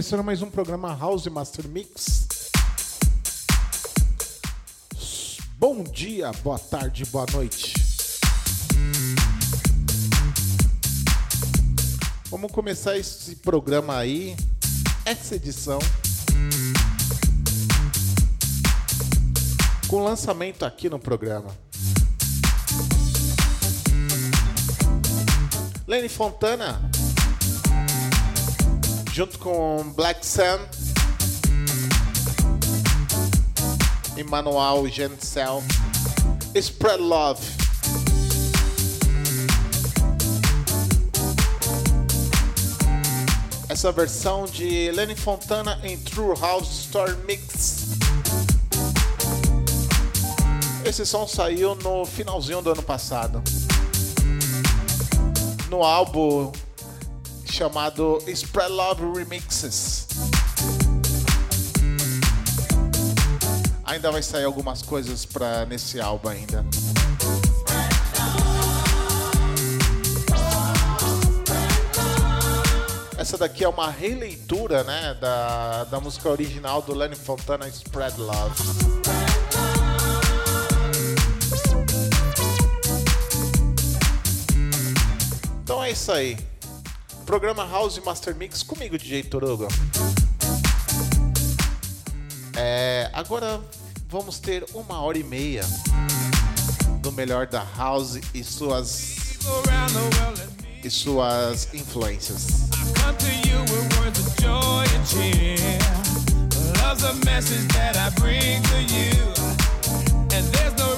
Começando mais um programa House Master Mix. Bom dia, boa tarde, boa noite. Vamos começar esse programa aí, essa edição, com lançamento aqui no programa. Lenny Fontana, junto com Black Sun e Manuel Gencel, Spread Love. Essa versão de Lenny Fontana em True House Store Mix. Esse som saiu no finalzinho do ano passado no álbum chamado Spread Love Remixes. Ainda vai sair algumas coisas para nesse álbum ainda. Essa daqui é uma releitura, né, da, da música original do Lenny Fontana Spread Love. Então é isso aí. Programa House Master Mix comigo, DJ Torugo. É, agora vamos ter uma hora e meia do melhor da House e suas e suas influências. Love's a message that I bring to you, and there's no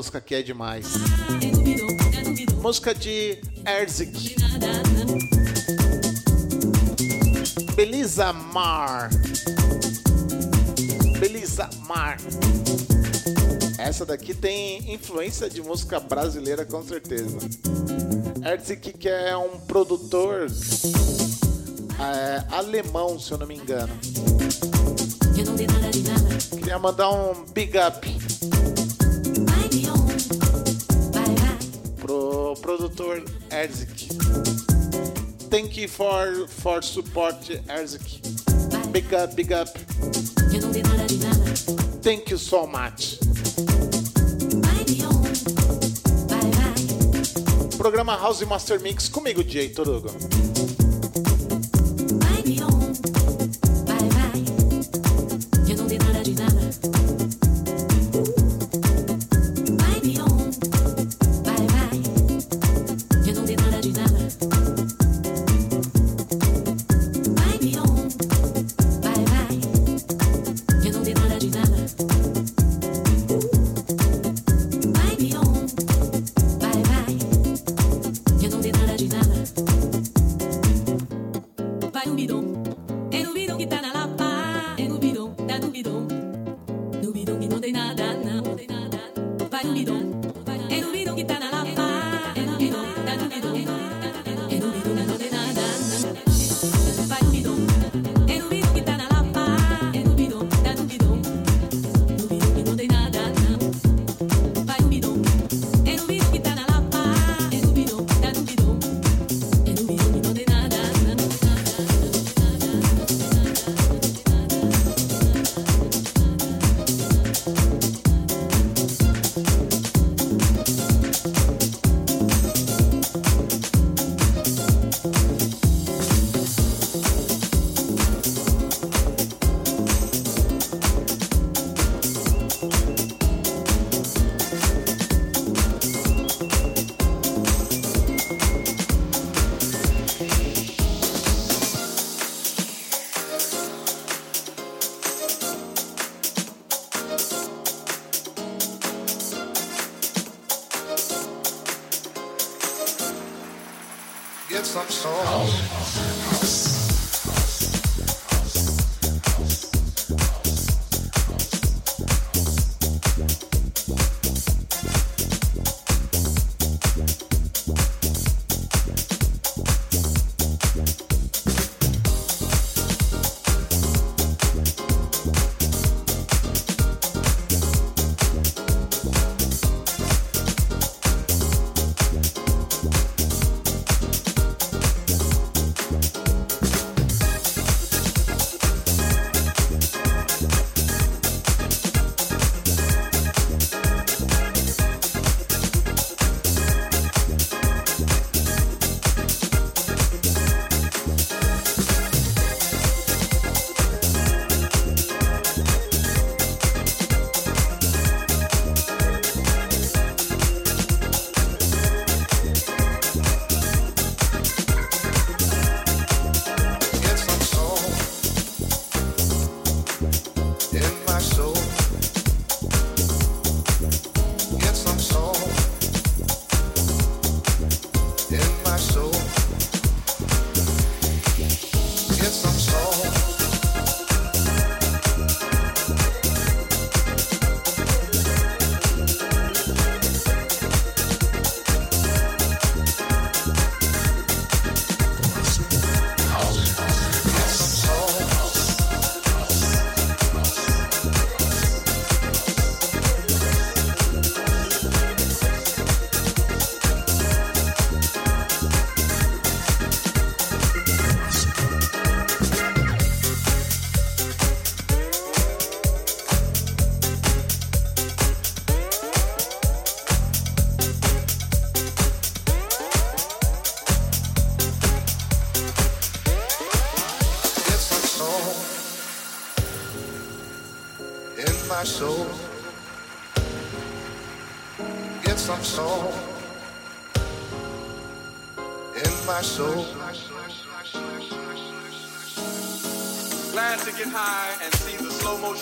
música aqui é demais. Música de Erzik. Belisa Mar. Belisa Mar. Essa daqui tem influência de música brasileira com certeza. Erzik que é um produtor é, alemão, se eu não me engano. Queria mandar um big up Erzik. Thank you for, for support, Erzik. Big up, big up. Thank you so much. Programa House Master Mix comigo, Jay Torugo.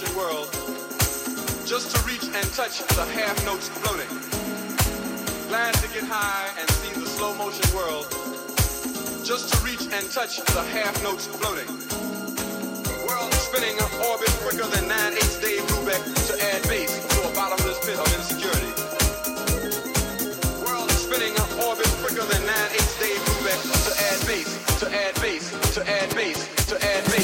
the world just to reach and touch the half notes floating. Glad to get high and see the slow motion world just to reach and touch the half notes floating. World spinning an orbit quicker than 9 8 Dave Brubeck to add bass to a bottomless pit of insecurity. World spinning an orbit quicker than 9 8 Dave Brubeck to add bass, to add bass, to add bass, to add bass.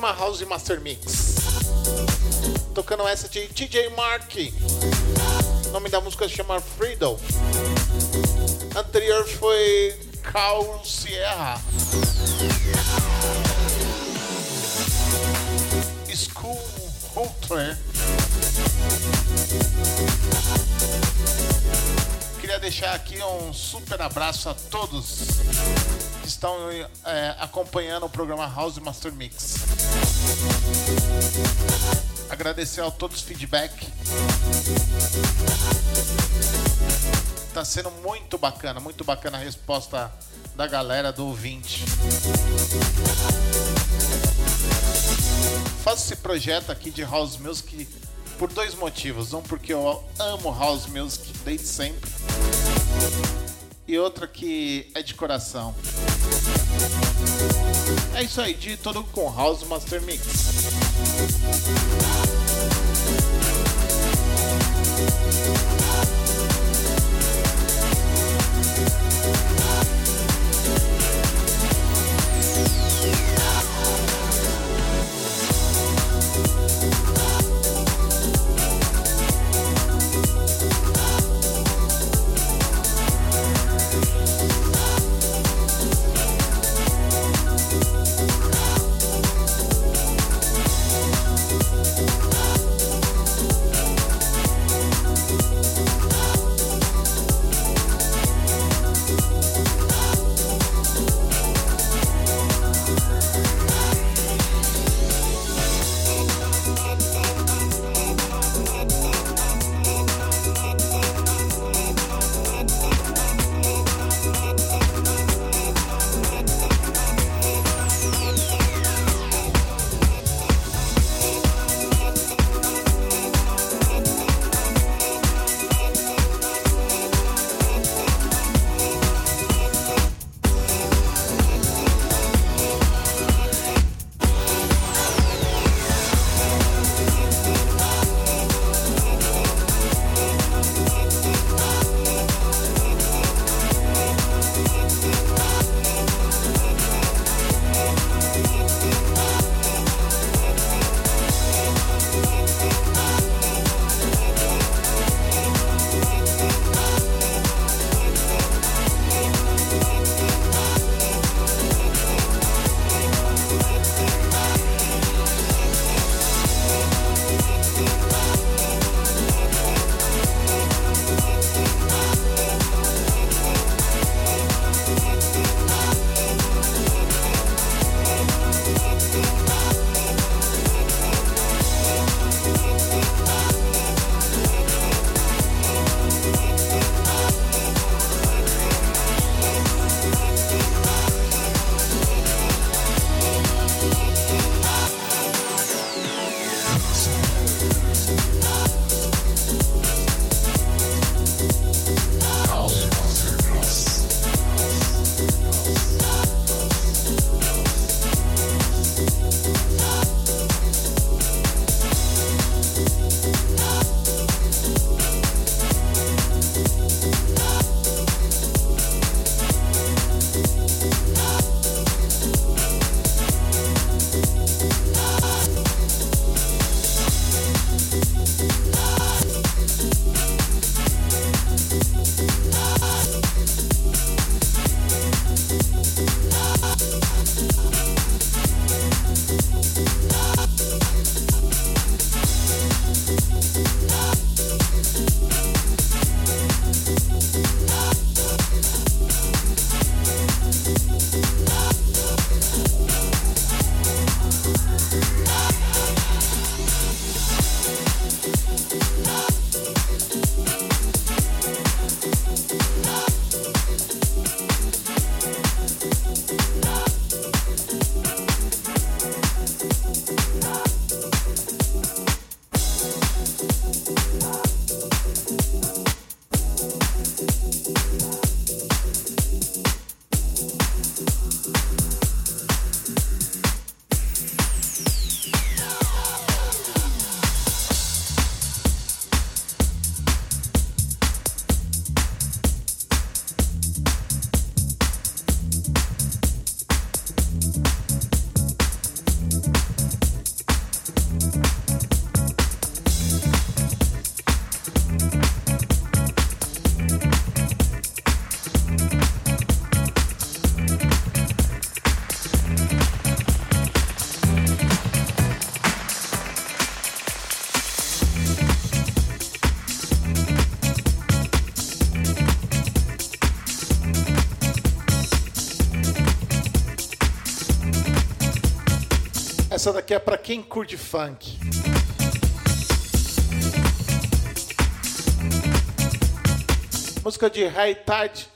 Programa House Master Mix. Tocando essa de TJ Mark. O nome da música se chama Freedom. Anterior foi Carl Sierra. School Hunter. Queria deixar aqui um super abraço a todos que estão é, acompanhando o programa House Master Mix. Agradecer a todos os feedback. Tá sendo muito bacana, muito bacana a resposta da galera do ouvinte. Faço esse projeto aqui de House Music por dois motivos. Um, porque eu amo House Music desde sempre e outra que é de coração. É isso aí, de todo com House Master Mix. Essa daqui é para quem curte funk. Música de High Tide.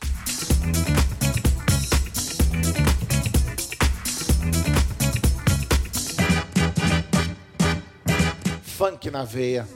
Funk na veia.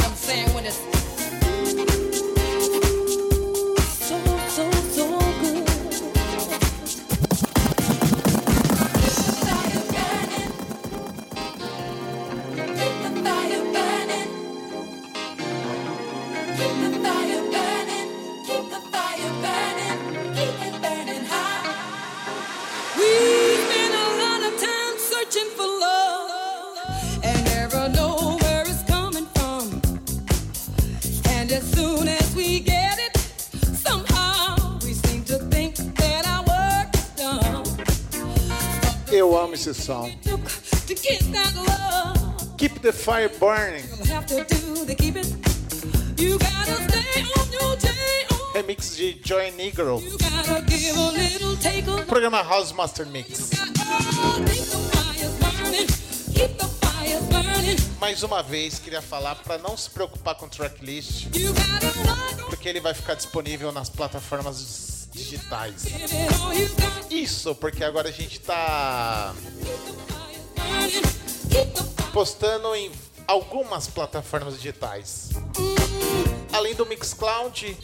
what I'm saying when it's Keep the fire burning. Remix de Joy Negro. Programa House Master Mix. Mais uma vez, queria falar para não se preocupar com o tracklist, porque ele vai ficar disponível nas plataformas digitais. Isso, porque agora a gente está postando em algumas plataformas digitais. Além do Mixcloud,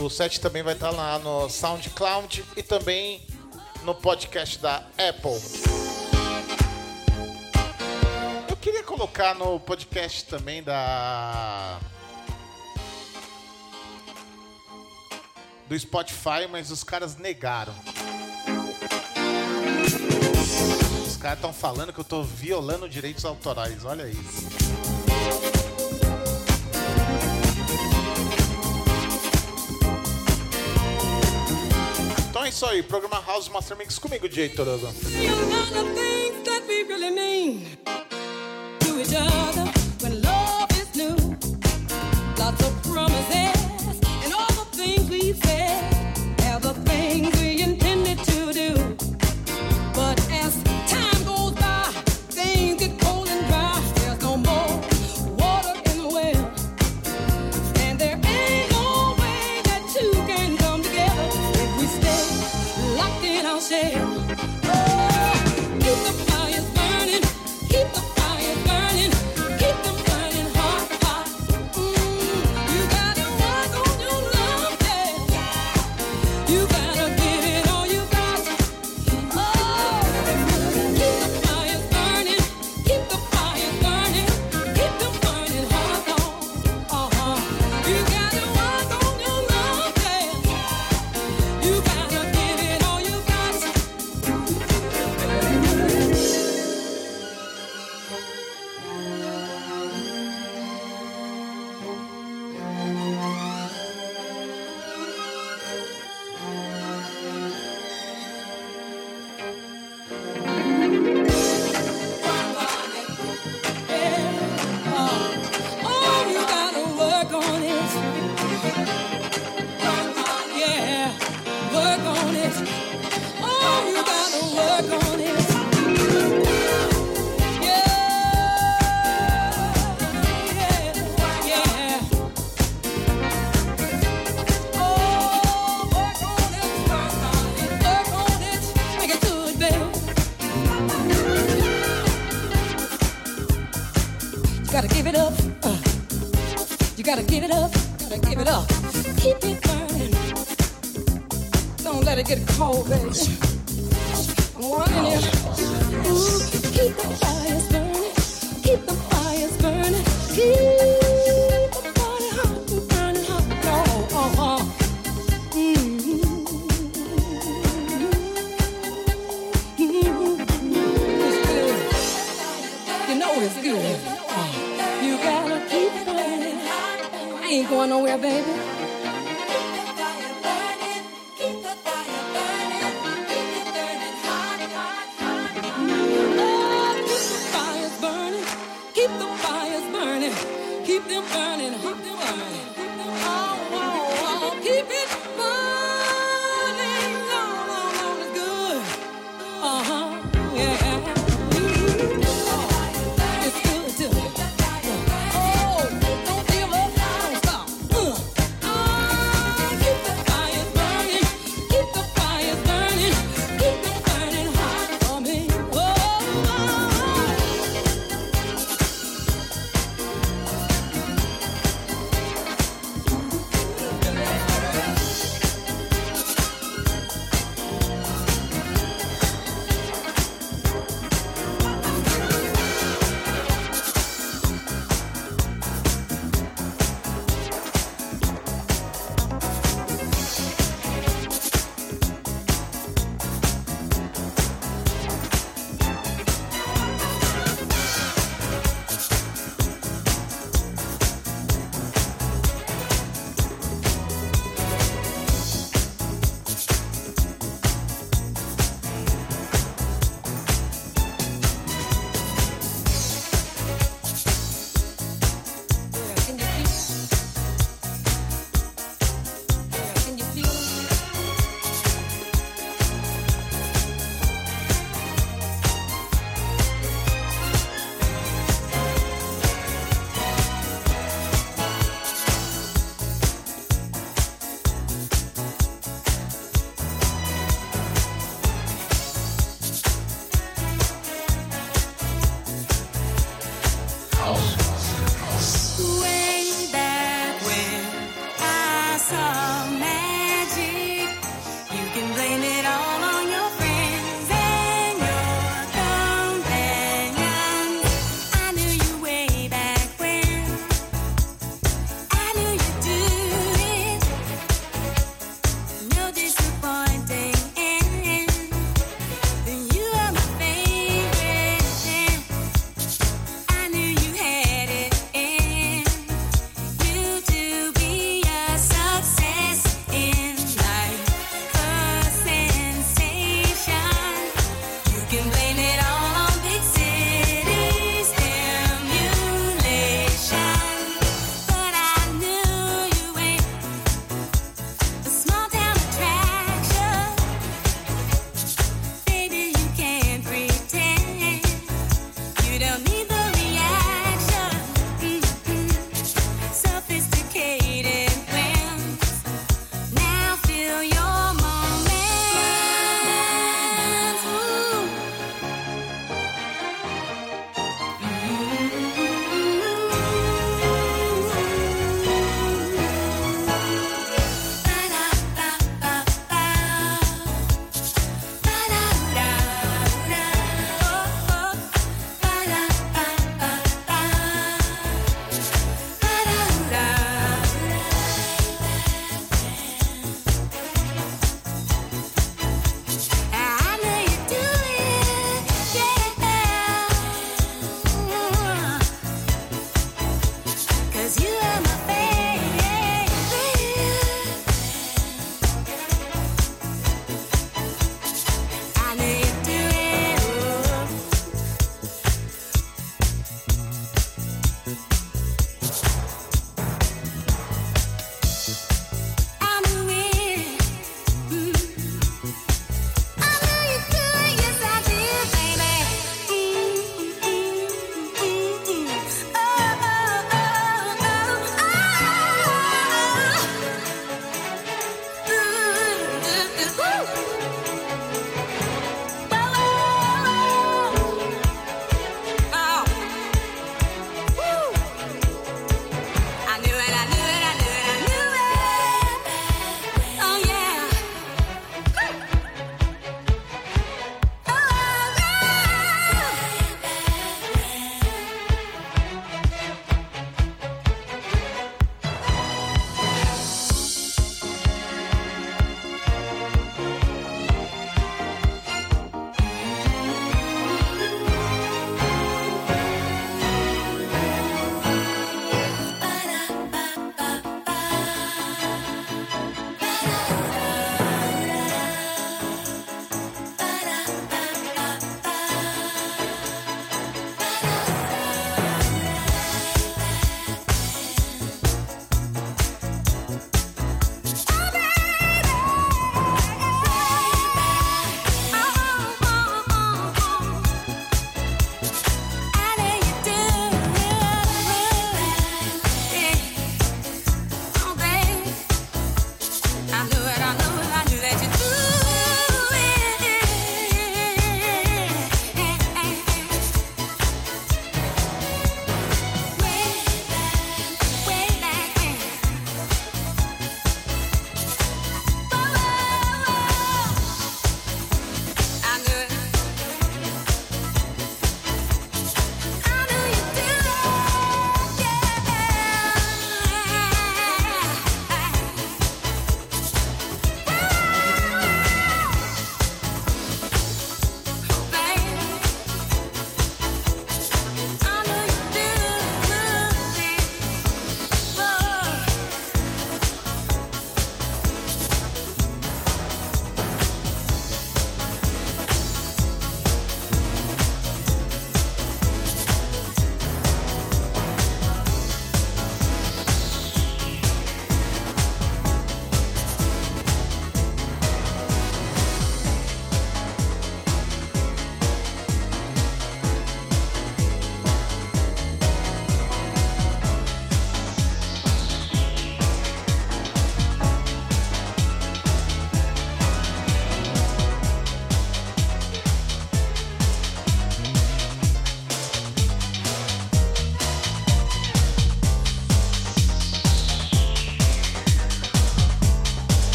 o set também vai estar tá lá no SoundCloud e também no podcast da Apple. Eu queria colocar no podcast também da do Spotify, mas os caras negaram. Os caras estão falando que eu estou violando direitos autorais, olha isso. Então é isso aí, programa House Master Mix comigo, DJ Toroso. Lots of promises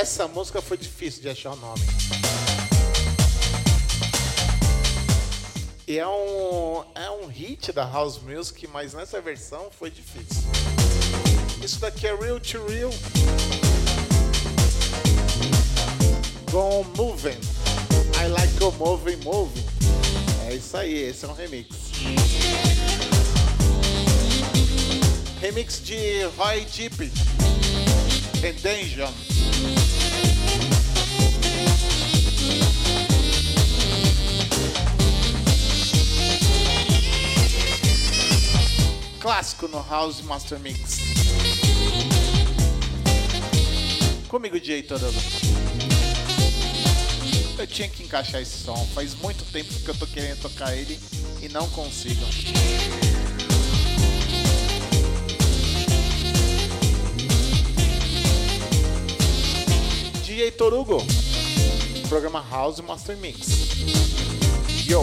Essa música foi difícil de achar o nome. E é um, é um hit da House Music, mas nessa versão foi difícil. Isso daqui é Real to Real. Com Moving. I like go moving, moving. É isso aí, esse é um remix. Remix de Roy Deep. Endangered. Clássico no House Master Mix. Comigo, DJ Torugo. Eu tinha que encaixar esse som. Faz muito tempo que eu tô querendo tocar ele e não consigo. DJ Torugo. Programa House Master Mix. Yo!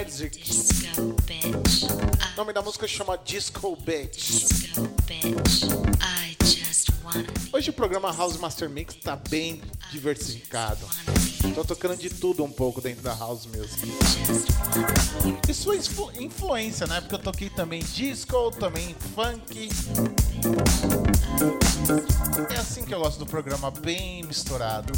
Edzik. Disco bitch. O nome da música chama Disco Bitch. Disco bitch. I just wanna. Hoje o programa House Master Mix tá bem diversificado. Tô tocando de tudo um pouco dentro da house mesmo. E sua influ- influência, né? Porque eu toquei também disco, também funk. É assim que eu gosto do programa, bem misturado.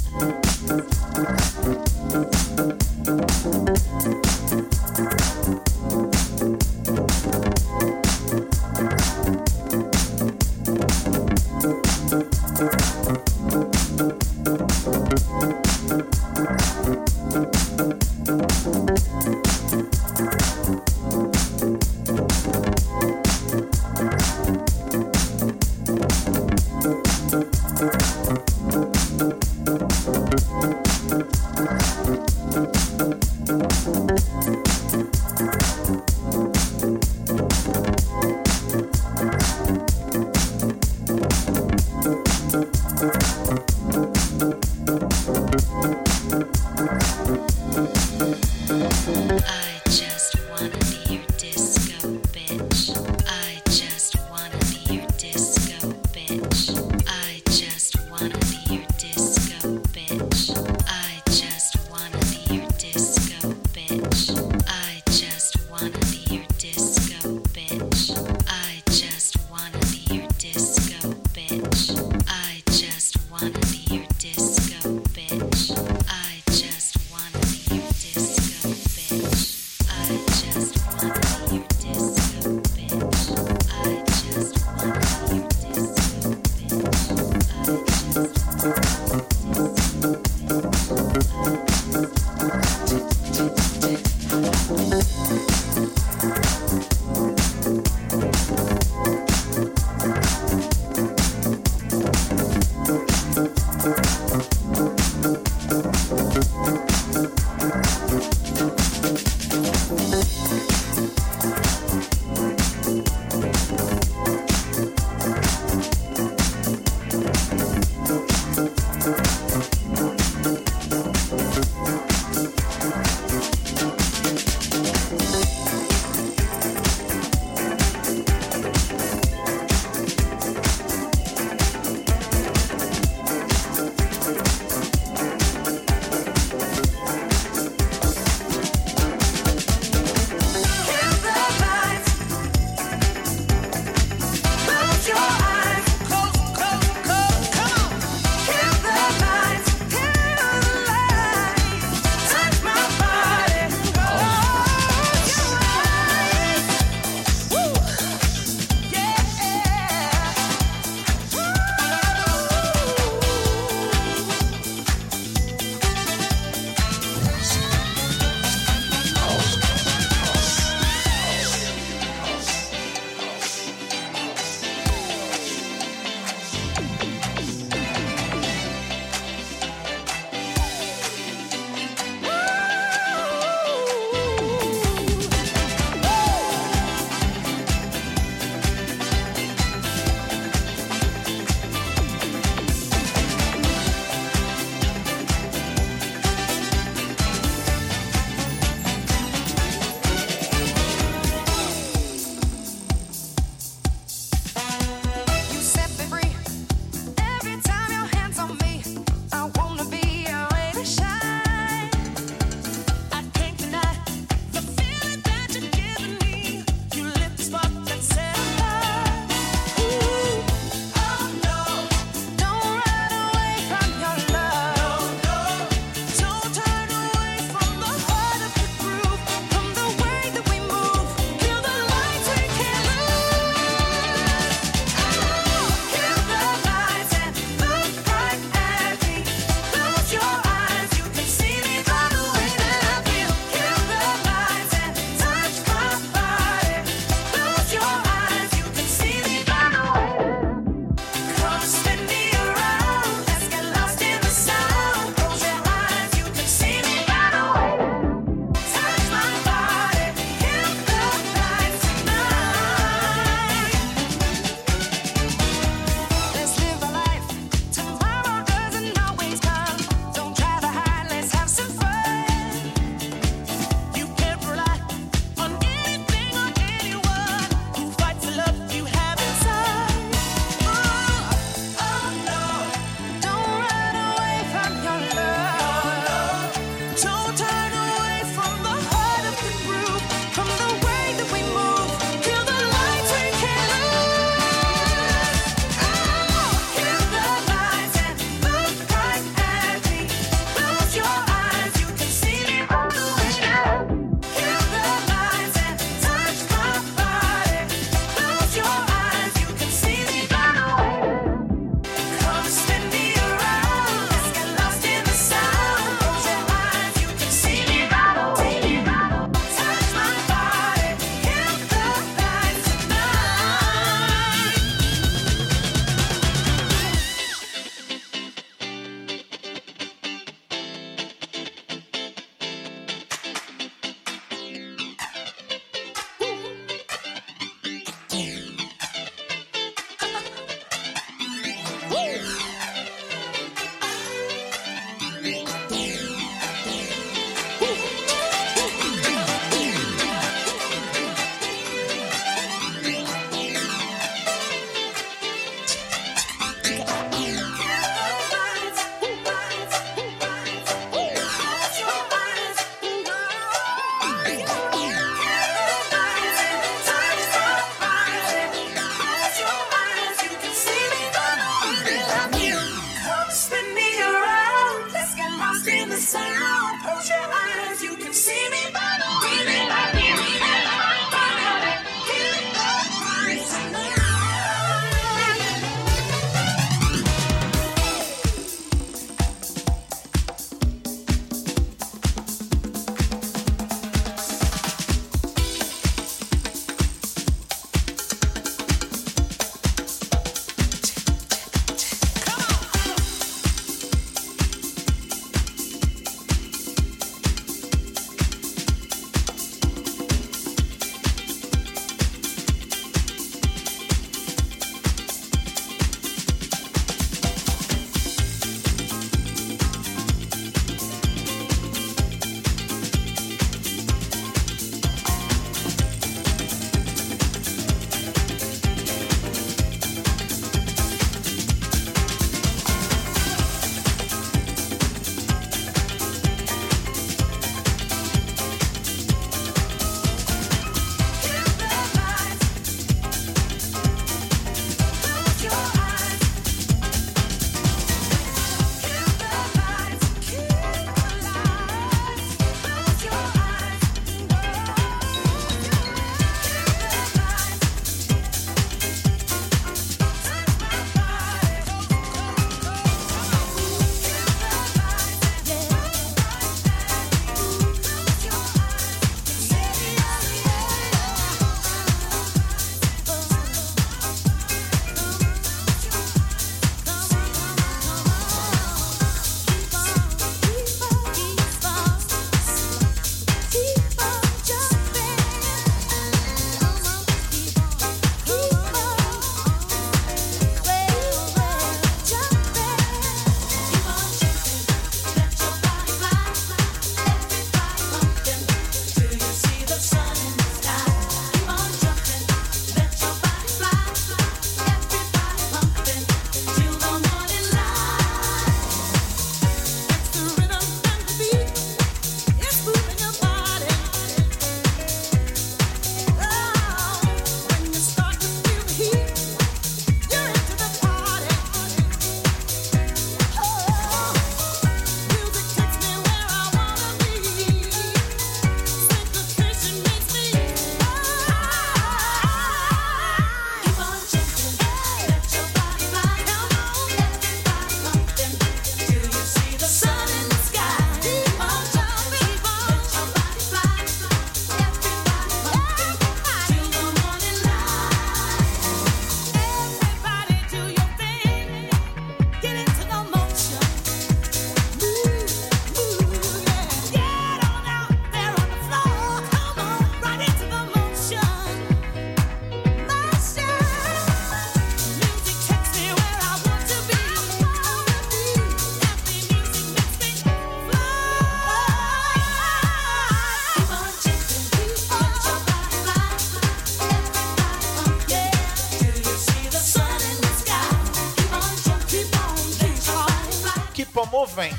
Keep on Moving.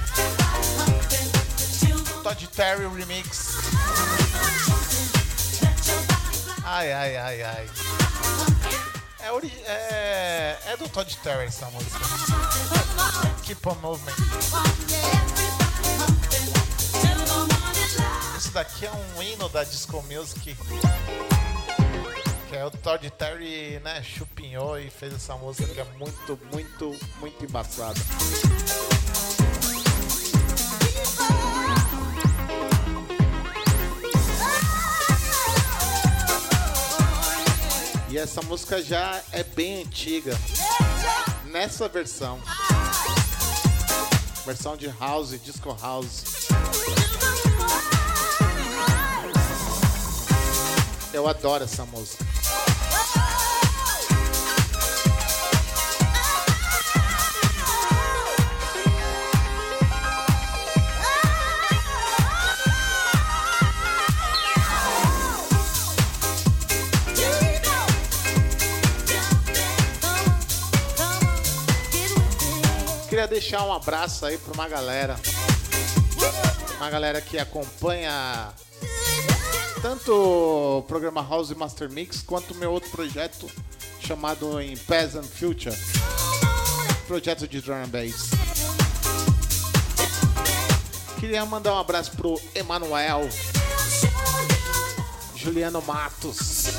Todd Terry Remix. Ai, ai, ai, ai. É, ori é, é do Todd Terry essa música. Keep on Moving. Isso daqui é um hino da Disco Music. Que é o Todd Terry, né, chupinhou e fez essa música que é muito, muito, muito embaçada. E essa música já é bem antiga. Nessa versão. Versão de house, disco house. Eu adoro essa música. Queria deixar um abraço aí para uma galera. Uma galera que acompanha tanto o programa House Master Mix quanto o meu outro projeto chamado em Peasant Future. Projeto de drum and bass. Queria mandar um abraço pro Emanuel, Juliano Matos,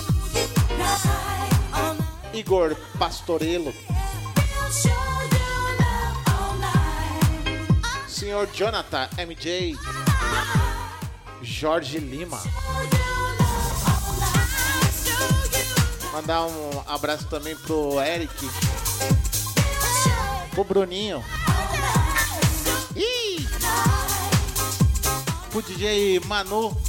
Igor Pastorello, Senhor Jonathan MJ, Jorge Lima. Mandar um abraço também pro Eric, pro Bruninho. Ih! Pro DJ Manu.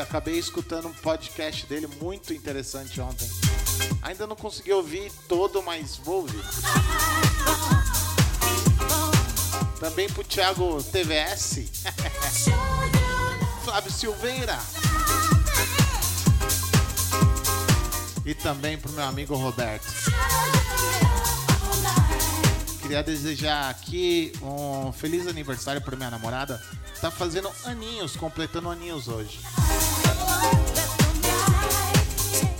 Acabei escutando um podcast dele muito interessante ontem. Ainda não consegui ouvir todo, mas vou ouvir. Também pro Thiago TVS. Flávio Silveira. E também pro meu amigo Roberto. Queria desejar aqui um feliz aniversário para minha namorada. Tá fazendo aninhos, completando aninhos hoje.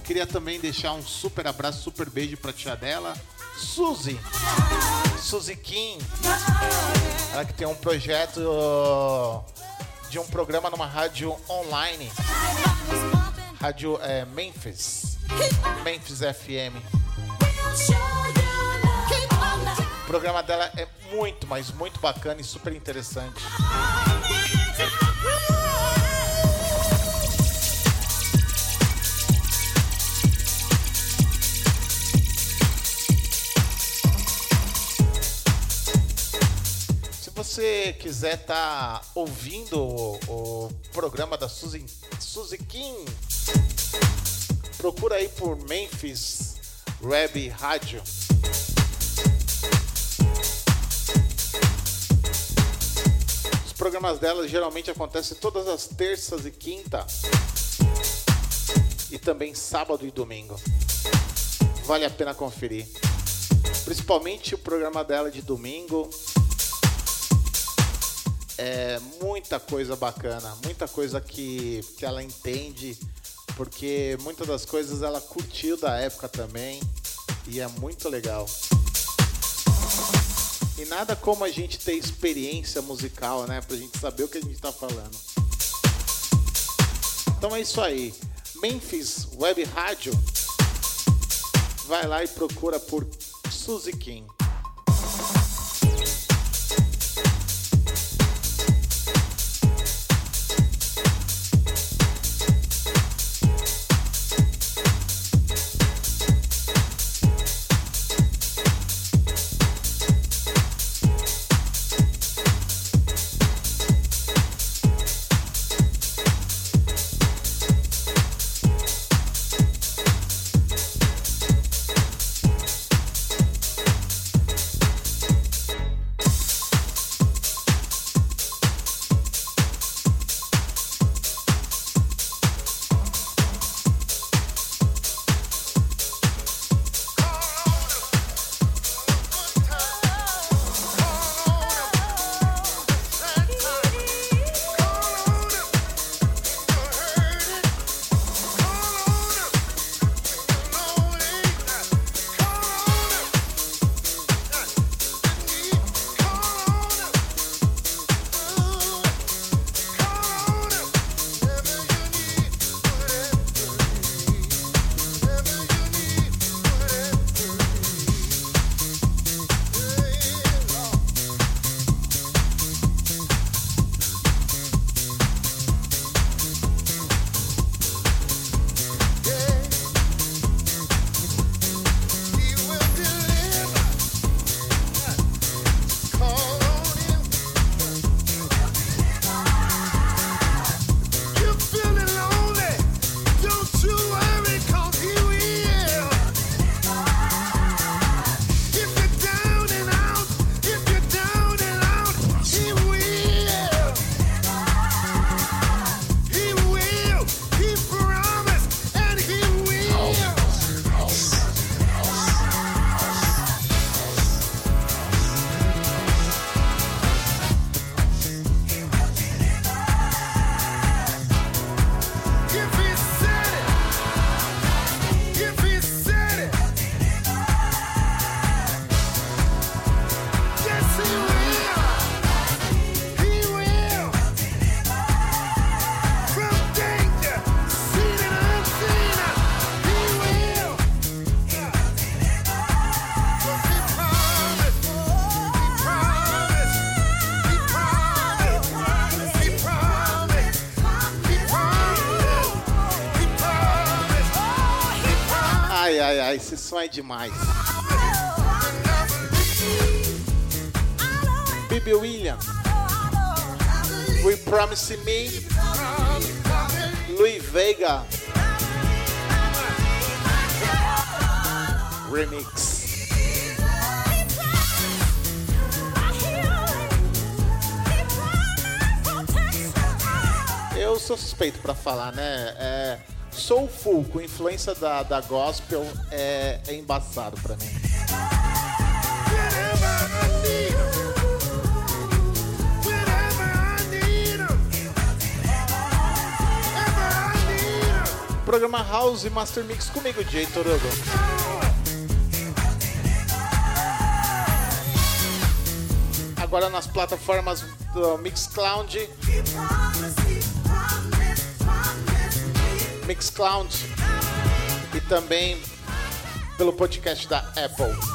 Queria também deixar um super abraço, super beijo pra tia dela, Suzy. Suzy Kim. Ela que tem um projeto de um programa numa rádio online. Rádio é, Memphis. Memphis FM. O programa dela é muito, mas muito bacana e super interessante. Você quiser estar tá ouvindo o, o, programa da Suzy, Suzy Kim, procura aí por Memphis Web Rádio. Os programas dela geralmente acontecem todas as terças e quinta e também sábado e domingo. Vale a pena conferir. Principalmente o programa dela de domingo é muita coisa bacana, muita coisa que, que ela entende, porque muitas das coisas ela curtiu da época também e é muito legal. E nada como a gente ter experiência musical, né? Pra gente saber o que a gente tá falando. Então é isso aí. Memphis Web Rádio. Vai lá e procura por Suzy King. É demais. Bibi Williams. We Promise Me. Louis Vega. Remix. Eu sou suspeito pra falar, né? É, Soulful, com influência da, da gospel, é, é embaçado pra mim. Programa House Master Mix comigo, Jay Torugo. Agora nas plataformas do Mixcloud, Mixcloud e também pelo podcast da Apple.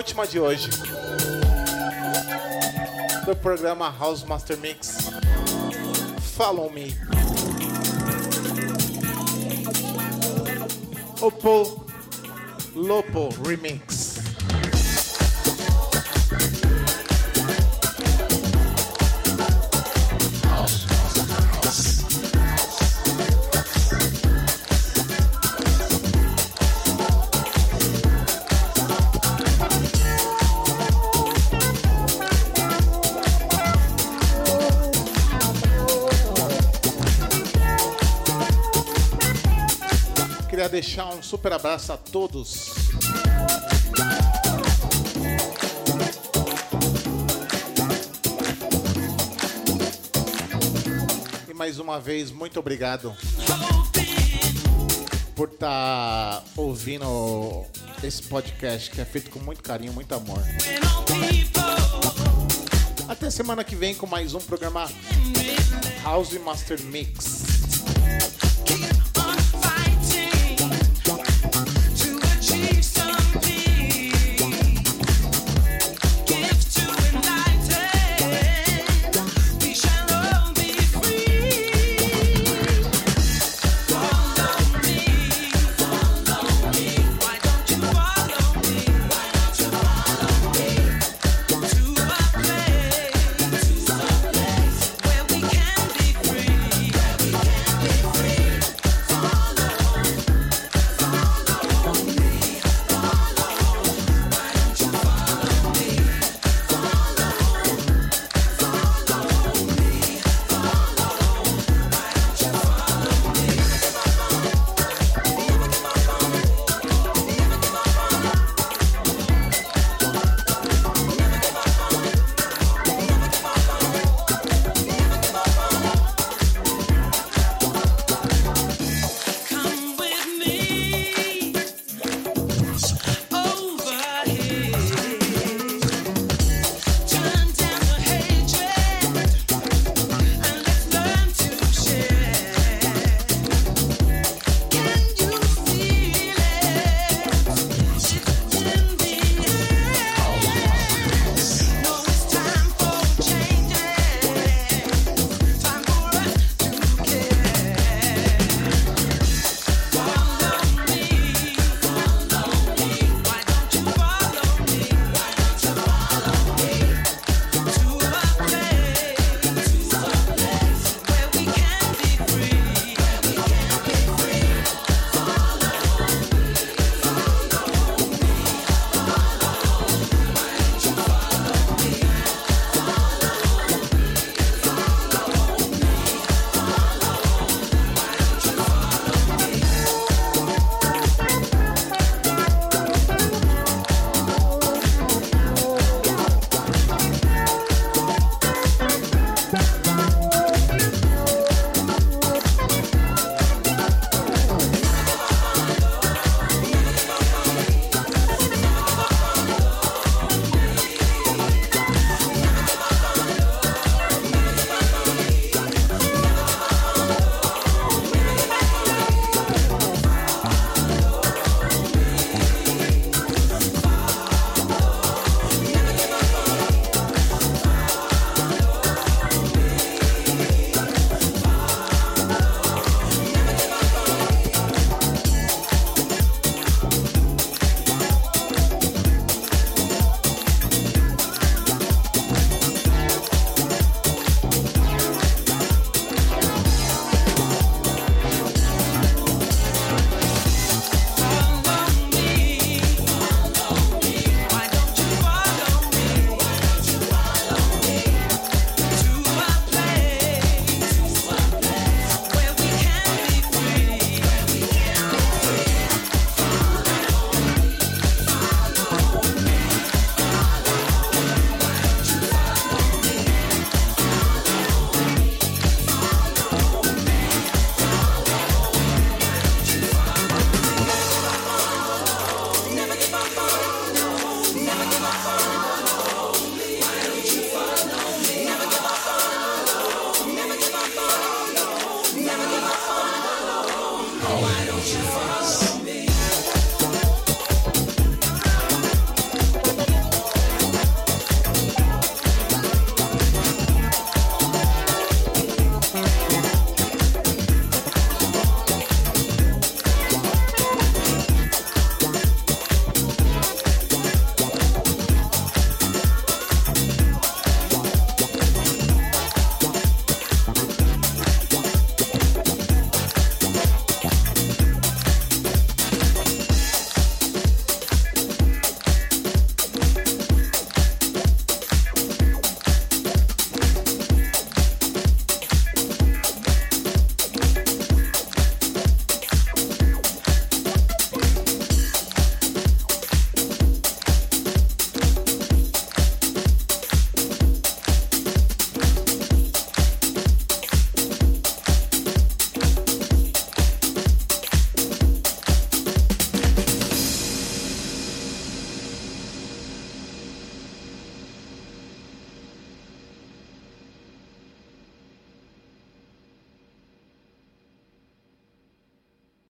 Última de hoje. Do programa House Master Mix. Follow Me. Oppo Lopo Remix. Queria deixar um super abraço a todos. E mais uma vez, muito obrigado por estar ouvindo esse podcast que é feito com muito carinho, muito amor. Até semana que vem com mais um programa House Master Mix.